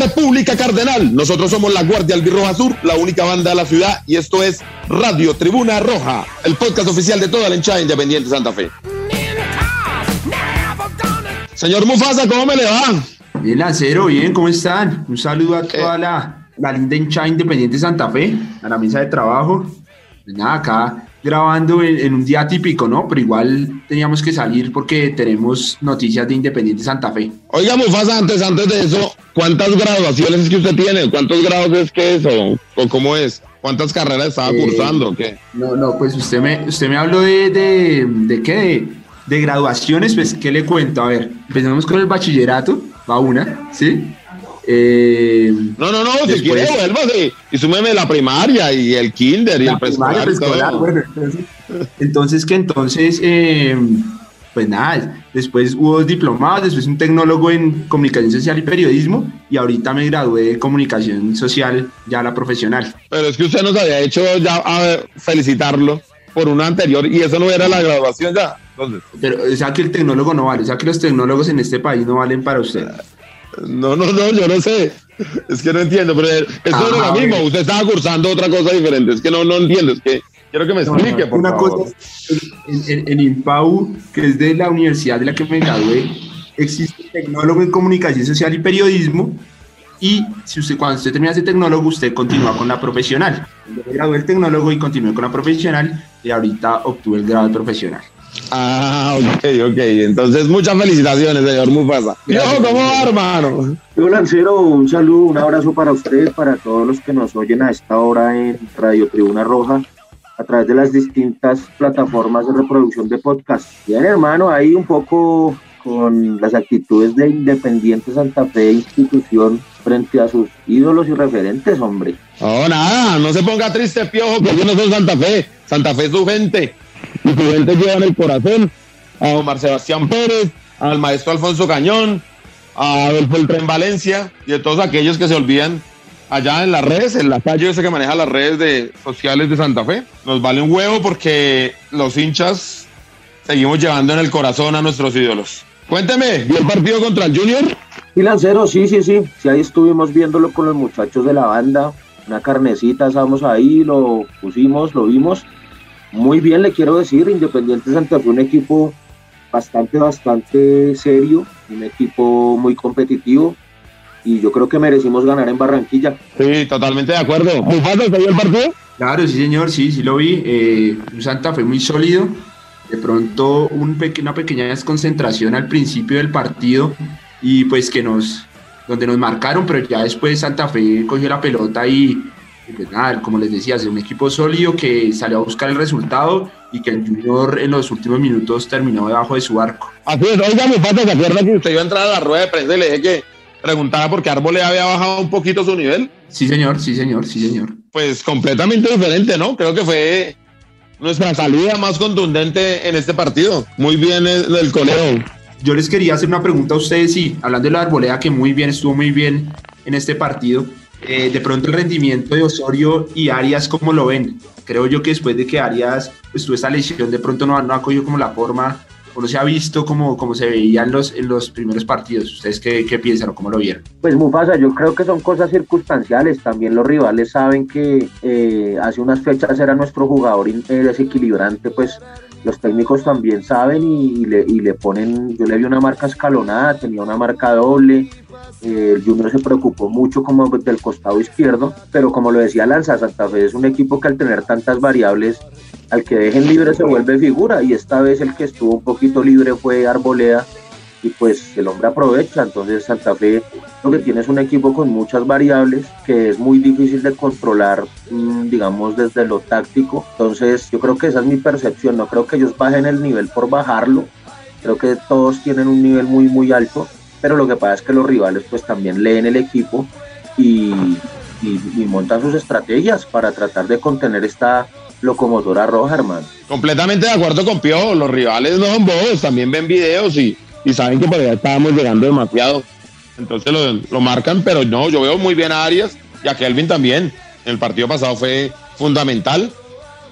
República Cardenal. Nosotros somos la Guardia Albirroja Sur, la única banda de la ciudad, y esto es Radio Tribuna Roja, el podcast oficial de toda la hinchada independiente Santa Fe. Señor Mufasa, ¿cómo me le va? Bien, Lancero, bien, ¿cómo están? Un saludo a toda la, la linda hinchada independiente Santa Fe, a la mesa de trabajo. Nada, acá grabando en, en un día típico, ¿no? Pero igual teníamos que salir porque tenemos noticias de Independiente Santa Fe. Oiga, Mufasa, antes, antes de eso, ¿cuántas graduaciones es que usted tiene? ¿Cuántos grados es que es o, o cómo es? ¿Cuántas carreras estaba Eh, cursando qué? No, no, pues usted me, usted me habló de, de, de qué, de, de graduaciones, pues, ¿qué le cuento? A ver, empezamos con el bachillerato, va una, ¿sí? Eh, No, no, no, si Después- quiere, vuélvase y súmeme la primaria y el kinder y el preescolar. bueno, entonces, entonces que entonces, eh, pues nada, después hubo diplomados, después un tecnólogo en comunicación social y periodismo, y ahorita me gradué de comunicación social, ya la profesional. Pero es que usted nos había hecho ya a felicitarlo por una anterior y eso no era la graduación ya. Entonces, Pero, o sea que el tecnólogo no vale, o sea que los tecnólogos en este país no valen para usted. No, no, no, yo no sé. Es que no entiendo, pero eso Ah, era lo mismo. Usted estaba cursando otra cosa diferente. Es que no, no entiendo. Es que quiero que me explique, no, por una favor. cosa es, en, en- en IMPAU, que es de la universidad de la que me gradué, existe tecnólogo en comunicación social y periodismo. Y si usted, cuando usted termina ese tecnólogo, usted continúa con la profesional. Yo me gradué el tecnólogo y continué con la profesional, y ahorita obtuve el grado de profesional. Ah, ok, ok. Entonces, muchas felicitaciones, señor Mufasa. ¿Y Gracias. ojo, cómo va, hermano? Yo, Lancero, un saludo, un abrazo para usted, para todos los que nos oyen a esta hora en Radio Tribuna Roja, a través de las distintas plataformas de reproducción de podcast. Bien, hermano, ahí un poco con las actitudes de Independiente Santa Fe, institución, frente a sus ídolos y referentes, hombre. No, nada, no se ponga triste, piojo, que ellos no son Santa Fe. Santa Fe es su gente. Y gente lleva en el corazón a Omar Sebastián Pérez, al maestro Alfonso Cañón, a Adolfo el Valencia y a todos aquellos que se olvidan allá en las redes, en la calle ese que maneja las redes de, sociales de Santa Fe. Nos vale un huevo porque los hinchas seguimos llevando en el corazón a nuestros ídolos. Cuénteme, ¿vio el partido contra el Junior? Y Lancero, sí, sí, sí, sí, ahí estuvimos viéndolo con los muchachos de la banda, una carnecita, estábamos ahí, lo pusimos, lo vimos. Muy bien, le quiero decir, Independiente Santa Fe, un equipo bastante, bastante serio, un equipo muy competitivo, y yo creo que merecimos ganar en Barranquilla. Sí, totalmente de acuerdo. ¿Mufasa, ¿se vio el partido? Claro, sí, señor, sí, sí lo vi. Eh, un Santa fue muy sólido. De pronto, un peque- una pequeña desconcentración al principio del partido y pues que nos, donde nos marcaron, pero ya después Santa Fe cogió la pelota y pues nada, como les decía, es un equipo sólido que salió a buscar el resultado y que el Junior en los últimos minutos terminó debajo de su arco. Así es, oiga, Mufasa, ¿se acuerda que usted iba a entrar a la rueda de prensa y le dije que preguntara por qué Árbol había bajado un poquito su nivel? Sí, señor, sí, señor, sí, señor. Pues completamente diferente, ¿no? Creo que fue nuestra salida más contundente en este partido. Muy bien el, el coleo. Yo les quería hacer una pregunta a ustedes, sí, hablando de la arboleda que muy bien, estuvo muy bien en este partido. Eh, de pronto el rendimiento de Osorio y Arias, ¿cómo lo ven? Creo yo que después de que Arias pues, tuvo esta lesión, de pronto no, no ha cogido como la forma, o no se ha visto como, como se veía en los, en los primeros partidos. ¿Ustedes qué, qué piensan o cómo lo vieron? Pues Mufasa, yo creo que son cosas circunstanciales. También los rivales saben que eh, hace unas fechas era nuestro jugador eh, desequilibrante, pues los técnicos también saben y, le, y le ponen, yo le vi una marca escalonada, tenía una marca doble, eh, el Junior se preocupó mucho como del costado izquierdo, pero como lo decía Lanza, Santa Fe es un equipo que al tener tantas variables, al que dejen libre se vuelve figura y esta vez el que estuvo un poquito libre fue Arboleda y pues el hombre aprovecha, entonces Santa Fe lo que tiene es un equipo con muchas variables que es muy difícil de controlar, mm, digamos, desde lo táctico. Entonces, yo creo que esa es mi percepción. No creo que ellos bajen el nivel por bajarlo. Creo que todos tienen un nivel muy, muy alto. Pero lo que pasa es que los rivales, pues también leen el equipo y, y, y montan sus estrategias para tratar de contener esta, locomotora roja, hermano. Completamente de acuerdo con Pio, los rivales no son bobos, también ven videos y, y saben que por allá estábamos llegando demasiado. Entonces lo, lo, marcan, pero no, yo veo muy bien a Arias y a Kelvin también. El partido pasado fue fundamental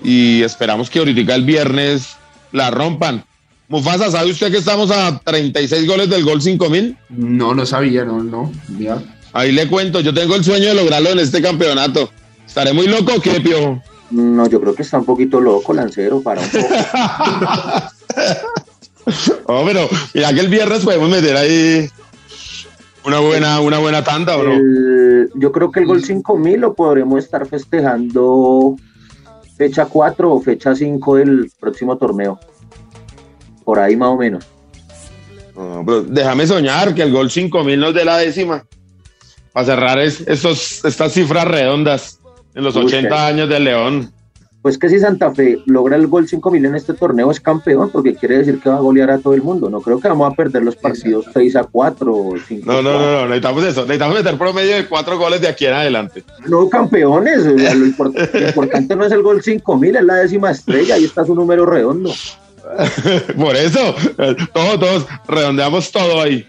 y esperamos que ahorita el viernes la rompan. Mufasa, ¿sabe usted que estamos a 36 goles del gol 5000? No, no sabía, no, no. Ya. Ahí le cuento, yo tengo el sueño de lograrlo en este campeonato. ¿Estaré muy loco o qué, Pio? No, yo creo que está un poquito loco, Lancero, para un poco. oh, pero ya que el viernes podemos meter ahí una buena, una buena tanda, bro. yo creo que el gol 5000 lo podremos estar festejando fecha 4 o fecha 5 del próximo torneo. Por ahí más o menos. déjame soñar que el gol 5000 nos dé la décima. Para cerrar es, estos, estas cifras redondas en los 80 años del León. Pues que si Santa Fe logra el gol 5000 en este torneo es campeón, porque quiere decir que va a golear a todo el mundo. No creo que vamos a perder los partidos 6 a 4 o 5 No, no, no, no, necesitamos eso. Necesitamos meter promedio de 4 goles de aquí en adelante. No, campeones. lo, importante no es el gol 5000, es la décima estrella. Ahí está su número redondo. Por eso, todos, todos redondeamos todo ahí.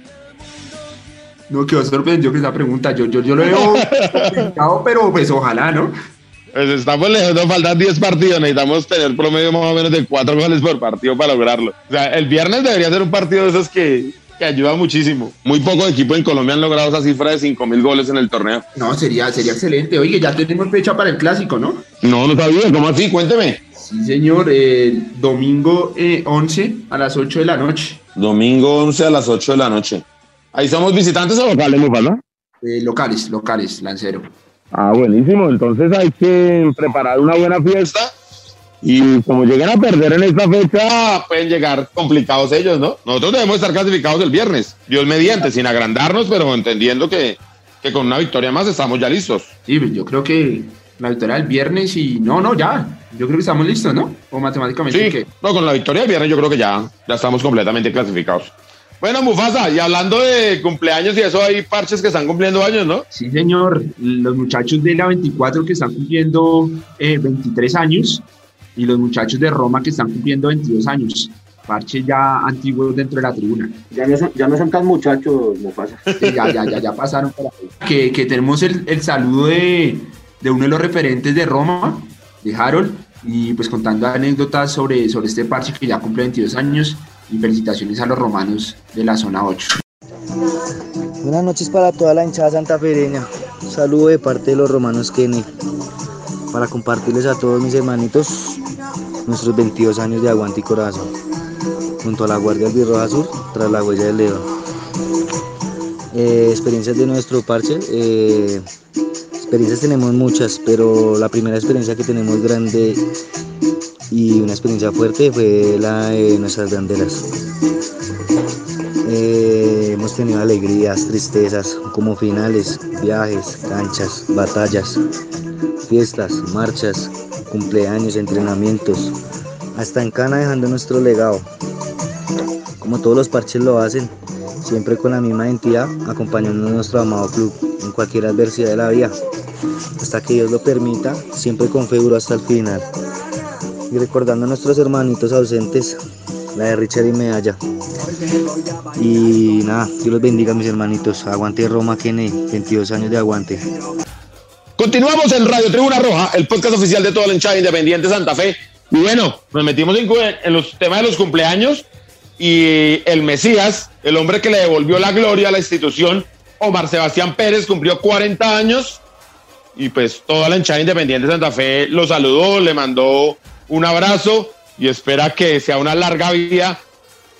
No, quedó sorprendido que esa pregunta. Yo, yo, yo lo veo complicado, pero pues ojalá, ¿no? Pues estamos lejos, nos faltan 10 partidos, necesitamos tener promedio más o menos de 4 goles por partido para lograrlo. O sea, el viernes debería ser un partido de esos que, que ayuda muchísimo. Muy pocos equipos en Colombia han logrado esa cifra de 5 mil goles en el torneo. No, sería, sería excelente. Oye, ya tenemos fecha para el clásico, ¿no? No, no sabía, ¿cómo así? Cuénteme. Sí, señor, eh, domingo 11 eh, a las 8 de la noche. Domingo 11 a las 8 de la noche. ¿Ahí somos visitantes o locales, ¿no? Eh, locales, locales, Lancero. Ah, buenísimo. Entonces hay que preparar una buena fiesta y como lleguen a perder en esta fecha, pueden llegar complicados ellos, ¿no? Nosotros debemos estar clasificados el viernes, Dios mediante, sin agrandarnos, pero entendiendo que, que con una victoria más estamos ya listos. Sí, yo creo que la victoria del viernes y no, no, ya. Yo creo que estamos listos, ¿no? O matemáticamente. Sí, no, con la victoria del viernes yo creo que ya, ya estamos completamente clasificados. Bueno, Mufasa, y hablando de cumpleaños y eso, hay parches que están cumpliendo años, ¿no? Sí, señor. Los muchachos de la 24 que están cumpliendo 23 eh, años y los muchachos de Roma que están cumpliendo 22 años. Parches ya antiguos dentro de la tribuna. Ya no son, ya no son tan muchachos, Mufasa. ya, ya, ya, ya pasaron por ahí. Que, que tenemos el, el saludo de, de uno de los referentes de Roma, de Harold, y pues contando anécdotas sobre, sobre este parche que ya cumple 22 años y felicitaciones a los romanos de la zona 8. Buenas noches para toda la hinchada santafereña. Un saludo de parte de los romanos Kenny para compartirles a todos mis hermanitos nuestros 22 años de aguante y corazón junto a la Guardia Albirroja Sur tras la huella del león. Eh, experiencias de nuestro parche. Eh, experiencias tenemos muchas, pero la primera experiencia que tenemos grande y una experiencia fuerte fue la de nuestras banderas. Eh, hemos tenido alegrías, tristezas, como finales, viajes, canchas, batallas, fiestas, marchas, cumpleaños, entrenamientos, hasta en Cana dejando nuestro legado. Como todos los parches lo hacen, siempre con la misma identidad, acompañando a nuestro amado club en cualquier adversidad de la vida, hasta que Dios lo permita, siempre con fe hasta el final y recordando a nuestros hermanitos ausentes, la de Richard y Medalla. Y nada, Dios los bendiga mis hermanitos. Aguante Roma, Kennedy, 22 años de aguante. Continuamos en Radio Tribuna Roja, el podcast oficial de toda la hinchada independiente Santa Fe. Y bueno, nos metimos en, en los temas de los cumpleaños y el Mesías, el hombre que le devolvió la gloria a la institución, Omar Sebastián Pérez, cumplió 40 años y pues toda la hinchada independiente Santa Fe lo saludó, le mandó un abrazo y espera que sea una larga vida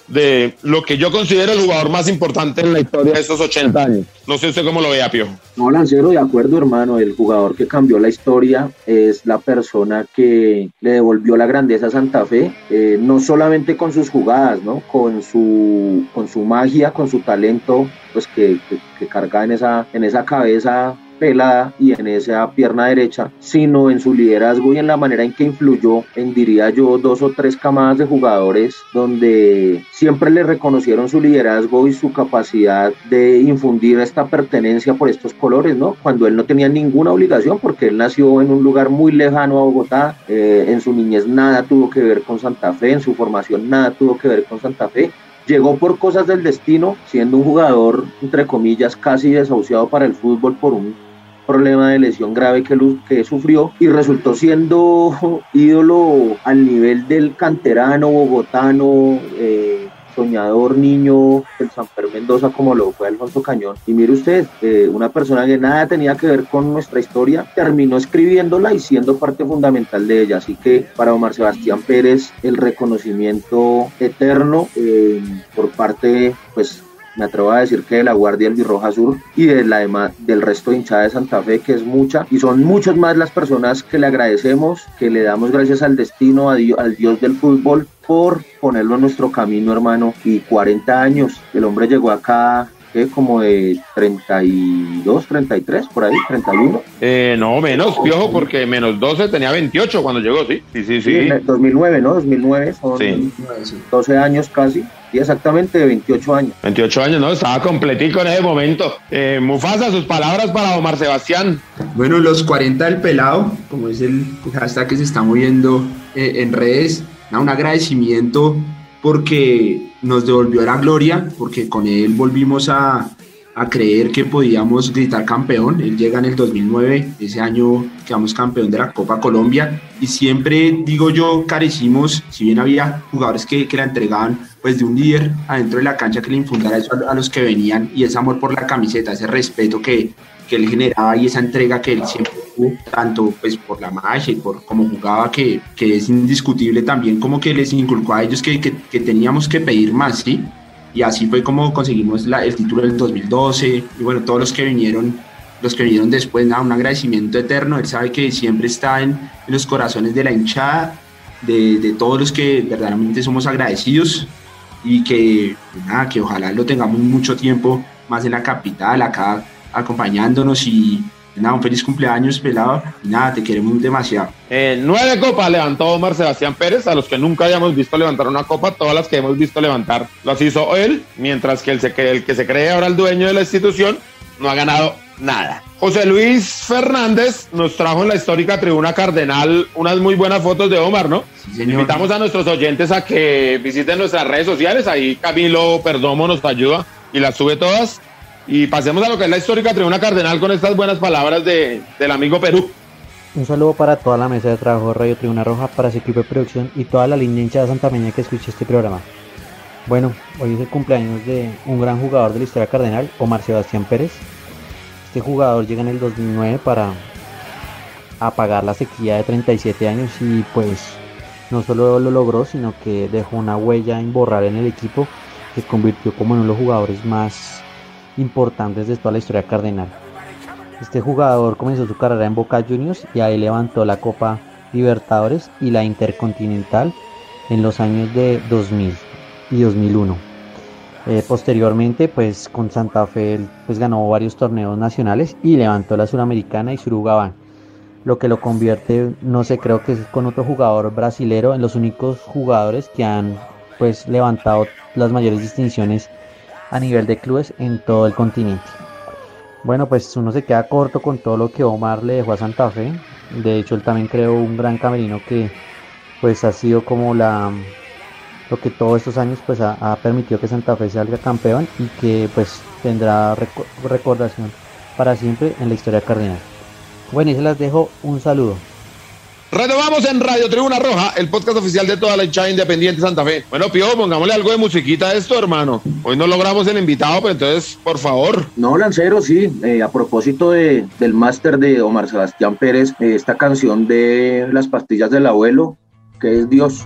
de lo que yo considero el jugador más importante en la historia de estos 80 años. No sé usted cómo lo ve, Pio. No, Lancero, de acuerdo, hermano. El jugador que cambió la historia es la persona que le devolvió la grandeza a Santa Fe, eh, no solamente con sus jugadas, ¿no? Con su, con su magia, con su talento, pues que, que, carga en esa, en esa cabeza pelada y en esa pierna derecha, sino en su liderazgo y en la manera en que influyó en, diría yo, dos o tres camadas de jugadores donde siempre le reconocieron su liderazgo y su capacidad de infundir esta pertenencia por estos colores, ¿no? Cuando él no tenía ninguna obligación porque él nació en un lugar muy lejano a Bogotá, eh, en su niñez nada tuvo que ver con Santa Fe, en su formación nada tuvo que ver con Santa Fe llegó por cosas del destino, siendo un jugador, entre comillas, casi desahuciado para el fútbol por un problema de lesión grave que, que sufrió y resultó siendo ídolo al nivel del canterano bogotano, eh, soñador niño del Sanfer Mendoza como lo fue Alfonso Cañón. Y mire usted, eh, una persona que nada tenía que ver con nuestra historia, terminó escribiéndola y siendo parte fundamental de ella. Así que para Omar Sebastián Pérez, el reconocimiento eterno eh, por parte, pues me atrevo a decir que de la Guardia Albirroja Sur y de la del resto de hinchada de Santa Fe, que es mucha, y son muchos más las personas que le agradecemos, que le damos gracias al destino, a al Dios del fútbol, por ponerlo en nuestro camino, hermano. Y 40 años, el hombre llegó acá como de 32, 33, por ahí, 31. Eh, no, menos, piojo, porque menos 12 tenía 28 cuando llegó, sí. Sí, sí, sí. 2009, ¿no? 2009, son 12 años casi. Y exactamente de 28 años. 28 años, ¿no? Estaba completico en ese momento. Eh, Mufasa, sus palabras para Omar Sebastián. Bueno, los 40 del pelado, como es el hashtag que se está moviendo eh, en redes, un agradecimiento porque nos devolvió la gloria, porque con él volvimos a, a, creer que podíamos gritar campeón. Él llega en el 2009, ese año quedamos campeón de la Copa Colombia y siempre, digo yo, carecimos, si bien había jugadores que, que la entregaban, pues de un líder adentro de la cancha que le infundara eso a, a los que venían y ese amor por la camiseta, ese respeto que, que él generaba y esa entrega que él siempre tuvo, tanto pues por la magia y por cómo jugaba, que, que es indiscutible también como que les inculcó a ellos que, que, que teníamos que pedir más, ¿sí? Y así fue como conseguimos el título del 2012 y bueno, todos los que vinieron los que vinieron después, nada, un agradecimiento eterno, él sabe que siempre está en, en los corazones de la hinchada, de, de, todos los que verdaderamente somos agradecidos. Y que, nada, que ojalá lo tengamos mucho tiempo más en la capital, acá acompañándonos y nada, un feliz cumpleaños, pelado. Nada, te queremos demasiado. Eh, nueve copas levantó Omar Sebastián Pérez, a los que nunca habíamos visto levantar una copa, todas las que hemos visto levantar las hizo él, mientras que el, el que se cree ahora el dueño de la institución no ha ganado nada. José Luis Fernández nos trajo en la histórica tribuna Cardenal unas muy buenas fotos de Omar, ¿no? Sí, Invitamos a nuestros oyentes a que visiten nuestras redes sociales, ahí Camilo Perdomo nos ayuda y las sube todas. Y pasemos a lo que es la histórica tribuna cardenal con estas buenas palabras de, del amigo Perú. Un saludo para toda la mesa de trabajo de Radio Tribuna Roja, para su equipo de producción y toda la línea hincha de Santa Peña que escuche este programa. Bueno, hoy es el cumpleaños de un gran jugador de la historia cardenal, Omar Sebastián Pérez. Este jugador llega en el 2009 para apagar la sequía de 37 años y pues no solo lo logró, sino que dejó una huella imborrable en el equipo que convirtió como uno de los jugadores más importantes de toda la historia cardenal. Este jugador comenzó su carrera en Boca Juniors y ahí levantó la Copa Libertadores y la Intercontinental en los años de 2000 y 2001. Eh, posteriormente, pues con Santa Fe pues, ganó varios torneos nacionales y levantó la Suramericana y Surugabán, lo que lo convierte, no sé, creo que es con otro jugador brasilero en los únicos jugadores que han pues levantado las mayores distinciones a nivel de clubes en todo el continente. Bueno, pues uno se queda corto con todo lo que Omar le dejó a Santa Fe. De hecho, él también creó un gran camerino que pues ha sido como la lo que todos estos años pues ha, permitido que Santa Fe salga campeón y que pues tendrá recordación para siempre en la historia cardinal. Bueno, y se las dejo un saludo. Renovamos en Radio Tribuna Roja, el podcast oficial de toda la hinchada independiente Santa Fe. Bueno, Pío, pongámosle algo de musiquita a esto, hermano. Hoy no logramos el invitado, pero entonces, por favor. No, Lancero, sí. Eh, a propósito de, del máster de Omar Sebastián Pérez, eh, esta canción de Las pastillas del abuelo, que es Dios.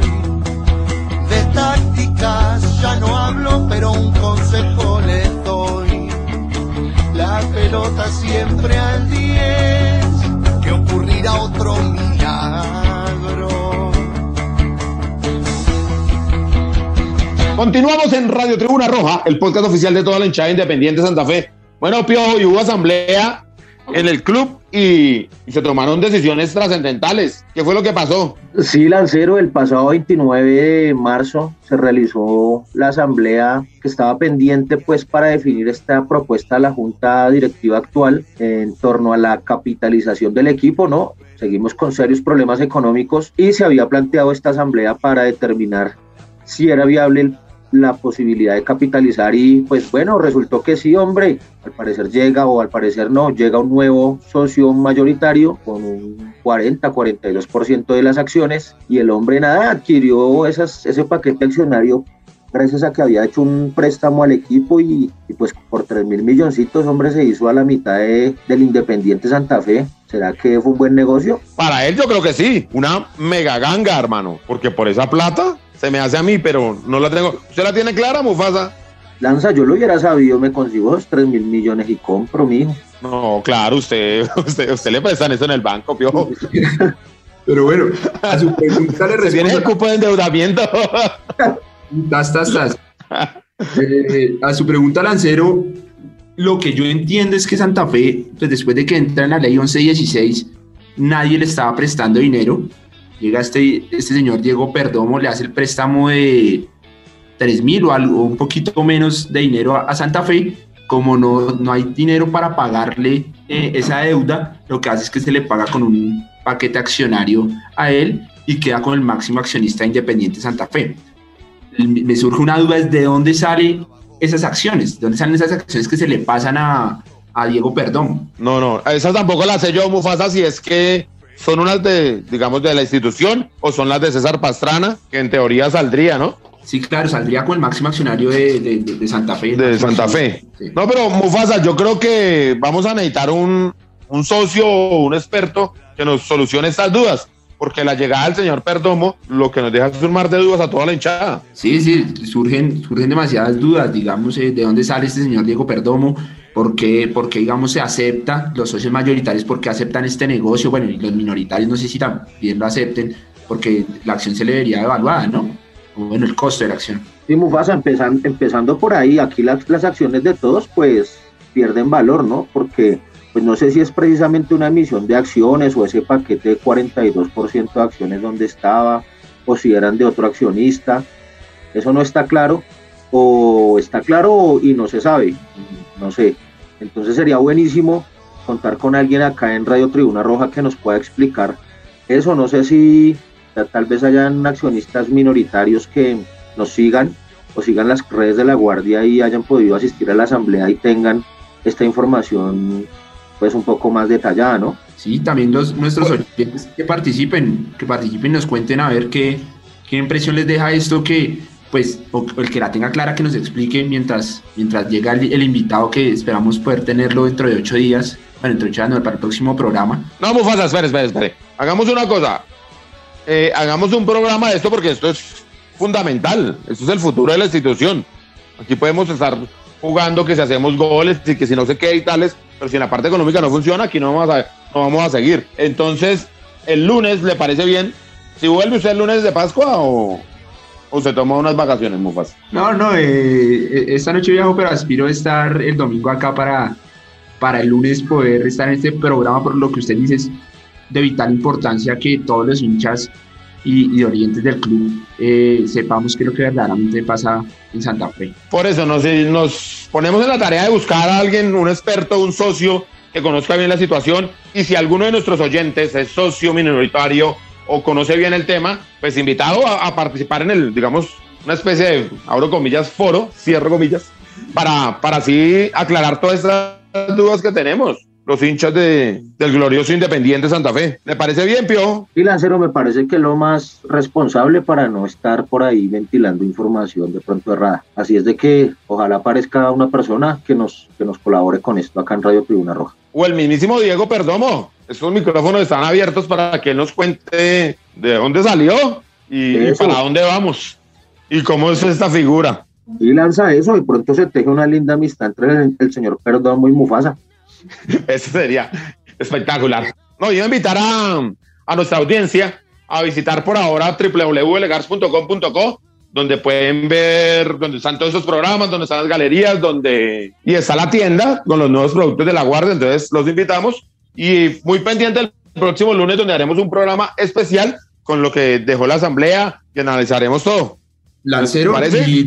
Tácticas ya no hablo, pero un consejo les doy. La pelota siempre al 10, que ocurrirá otro milagro. Continuamos en Radio Tribuna Roja, el podcast oficial de toda la hinchada independiente de Santa Fe. Bueno, Piojo, y hubo asamblea en el club y, se tomaron decisiones trascendentales. ¿Qué fue lo que pasó? Sí, Lancero, el pasado 29 de marzo se realizó la asamblea que estaba pendiente pues para definir esta propuesta de la junta directiva actual en torno a la capitalización del equipo, ¿no? Seguimos con serios problemas económicos y se había planteado esta asamblea para determinar si era viable el la posibilidad de capitalizar y pues bueno, resultó que sí, hombre, al parecer llega o al parecer no, llega un nuevo socio mayoritario con un 40-42% de las acciones y el hombre nada, adquirió esas, ese paquete accionario gracias a que había hecho un préstamo al equipo y, pues por 3 mil milloncitos, hombre, se hizo a la mitad de, del Independiente Santa Fe. ¿Será que fue un buen negocio? Para él yo creo que sí, una mega ganga, hermano, porque por esa plata se me hace a mí, pero no la tengo. ¿Usted la tiene clara, Mufasa? Lanza, yo lo hubiera sabido, me consigo los 3 mil millones y compro, mijo. No, claro, usted, usted, usted le prestan eso en el banco, piojo. Pero bueno, a su pregunta le Tiene el respondo. cupo de endeudamiento. Tas, tas, tas. Eh, a su pregunta, Lancero, lo que yo entiendo es que Santa Fe, pues después de que entra en la ley 1116, nadie le estaba prestando dinero. Llega este, este señor Diego Perdomo, le hace el préstamo de 3 mil o algo, un poquito menos de dinero a, Santa Fe. Como no, no hay dinero para pagarle eh, esa deuda, lo que hace es que se le paga con un paquete accionario a él y queda con el máximo accionista independiente Santa Fe me surge una duda es de dónde salen esas acciones, de dónde salen esas acciones que se le pasan a, a Diego Perdón. No, no, esas tampoco las sé yo, Mufasa, si es que son unas de, digamos, de la institución o son las de César Pastrana, que en teoría saldría, ¿no? Sí, claro, saldría con el máximo accionario de, de- Santa Fe. De Santa Fe. Sí. No, pero Mufasa, yo creo que vamos a necesitar un, un socio o un experto que nos solucione estas dudas, porque la llegada del señor Perdomo lo que nos deja es un mar de dudas a toda la hinchada. Sí, sí, surgen, surgen demasiadas dudas, digamos, eh, de dónde sale este señor Diego Perdomo, por qué, por qué, digamos, se acepta, los socios mayoritarios, por qué aceptan este negocio, bueno, y los minoritarios no sé si también lo acepten, porque la acción se le vería evaluada, ¿no? O bueno, el costo de la acción. Sí, Mufasa, empezan- empezando por ahí, aquí las, las acciones de todos pues pierden valor, ¿no? Porque pues no sé si es precisamente una emisión de acciones o ese paquete de 42% de acciones donde estaba, o si eran de otro accionista, eso no está claro, o está claro y no se sabe, no sé. Entonces sería buenísimo contar con alguien acá en Radio Tribuna Roja que nos pueda explicar eso, no sé si ta- tal vez hayan accionistas minoritarios que nos sigan o sigan las redes de la Guardia y hayan podido asistir a la asamblea y tengan esta información pues un poco más detallada, ¿no? Sí, también los, nuestros oyentes que participen, que participen y nos cuenten a ver qué, qué impresión les deja esto que, pues, o el que la tenga clara que nos explique mientras, mientras llega el, el invitado que esperamos poder tenerlo dentro de ocho días, bueno, dentro de ocho días, no, para el próximo programa. No, Mufasa, espere, espere, espere. Hagamos una cosa. Eh, hagamos un programa de esto porque esto es fundamental. Esto es el futuro de la institución. Aquí podemos estar jugando que si hacemos goles y que si no sé qué y tales, pero si en la parte económica no funciona, aquí no vamos a, no vamos a seguir. Entonces, el lunes, ¿le parece bien? Si vuelve usted el lunes de Pascua o, o se toma unas vacaciones, Mufasa. No, no, eh, esta noche viajo, pero aspiro a estar el domingo acá para, para el lunes poder estar en este programa, por lo que usted dice es de vital importancia que todos los hinchas y, y orientes del club eh, sepamos qué es lo que verdaderamente pasa en Santa Fe. Por eso nos, nos ponemos en la tarea de buscar a alguien, un experto, un socio que conozca bien la situación y si alguno de nuestros oyentes es socio minoritario o conoce bien el tema, pues invitado a, participar en el, digamos, una especie de, abro comillas, foro, cierro comillas, para, para así aclarar todas estas dudas que tenemos los hinchas de, del glorioso Independiente Santa Fe. ¿Le parece bien, Pio? Sí, Lancero, me parece que lo más responsable para no estar por ahí ventilando información de pronto errada. Así es de que ojalá aparezca una persona que nos, que nos colabore con esto acá en Radio Tribuna Roja. O el mismísimo Diego Perdomo. Estos micrófonos están abiertos para que él nos cuente de dónde salió y, para dónde vamos y cómo es esta figura. Y lanza eso, y pronto se teje una linda amistad entre el, el señor Perdomo y Mufasa. Eso sería espectacular. No, yo invitar a, a nuestra audiencia a visitar por ahora www.legars.com.co donde pueden ver donde están todos esos programas, donde están las galerías, donde y está la tienda con los nuevos productos de la guardia. Entonces los invitamos y muy pendiente el próximo lunes donde haremos un programa especial con lo que dejó la asamblea y analizaremos todo. Lancero, y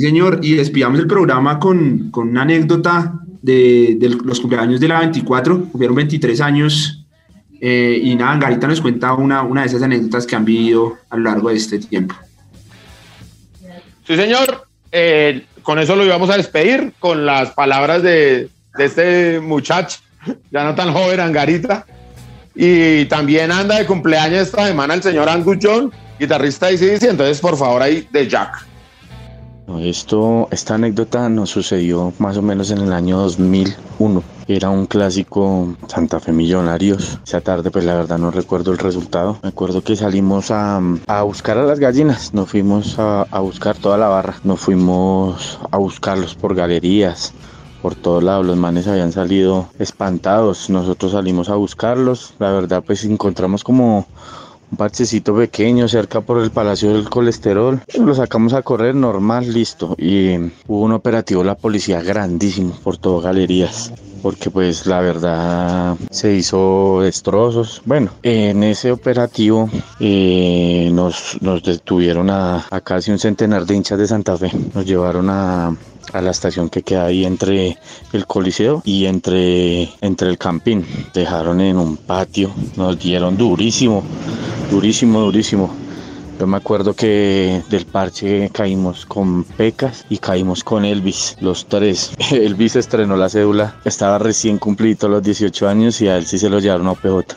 señor, y despidamos el programa con, con una anécdota de, los cumpleaños de la 24, cumplieron 23 años. Eh, y nada, Angarita nos cuenta una, una de esas anécdotas que han vivido a lo largo de este tiempo. Sí, señor. Eh, con eso lo íbamos a despedir, con las palabras de, de este muchacho, ya no tan joven, Angarita. Y también anda de cumpleaños esta semana el señor Angus John, guitarrista de CDC. Entonces, por favor, ahí de Jack. Esto, esta anécdota nos sucedió más o menos en el año 2001. Era un clásico Santa Fe Millonarios. Esa tarde, pues la verdad no recuerdo el resultado. Me acuerdo que salimos a, buscar a las gallinas. Nos fuimos a, a buscar toda la barra. Nos fuimos a buscarlos por galerías, por todos lados. Los manes habían salido espantados. Nosotros salimos a buscarlos. La verdad, pues encontramos como un parchecito pequeño cerca por el Palacio del Colesterol. Lo sacamos a correr normal, listo. Y hubo un operativo la policía grandísimo por todas galerías. Porque pues la verdad se hizo destrozos. Bueno, en ese operativo eh, nos, nos detuvieron a, a casi un centenar de hinchas de Santa Fe. Nos llevaron a, a la estación que queda ahí entre el Coliseo y entre, entre el Campín. Dejaron en un patio, nos dieron durísimo, durísimo, durísimo. Yo me acuerdo que del parche caímos con Pecas y caímos con Elvis, los tres. Elvis estrenó la cédula, estaba recién cumplido los 18 años y a él sí se lo llevaron a PJ.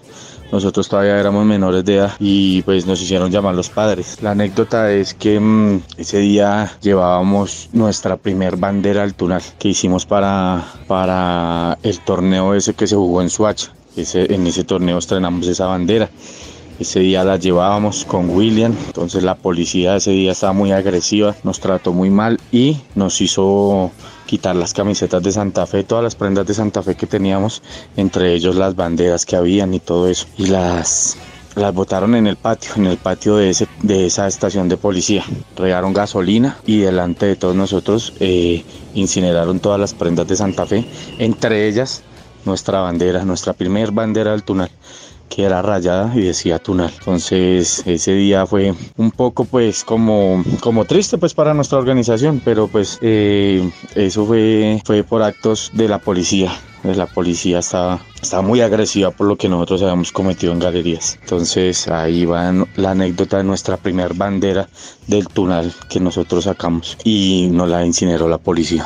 Nosotros todavía éramos menores de edad y pues nos hicieron llamar los padres. La anécdota es que mm, ese día llevábamos nuestra primer bandera al túnel que hicimos para, para el torneo ese que se jugó en Suacha. Ese, en ese torneo estrenamos esa bandera. Ese día la llevábamos con William, entonces la policía ese día estaba muy agresiva, nos trató muy mal y nos hizo quitar las camisetas de Santa Fe, todas las prendas de Santa Fe que teníamos, entre ellos las banderas que habían y todo eso. Y las las botaron en el patio, en el patio de, ese, de esa estación de policía. Regaron gasolina y delante de todos nosotros eh, incineraron todas las prendas de Santa Fe, entre ellas nuestra bandera, nuestra primer bandera del túnel que era rayada y decía Tunal. Entonces ese día fue un poco pues como, como triste pues para nuestra organización, pero pues eh, eso fue, fue por actos de la policía. La policía estaba, estaba muy agresiva por lo que nosotros habíamos cometido en galerías. Entonces ahí va la anécdota de nuestra primer bandera del túnel que nosotros sacamos y nos la incineró la policía.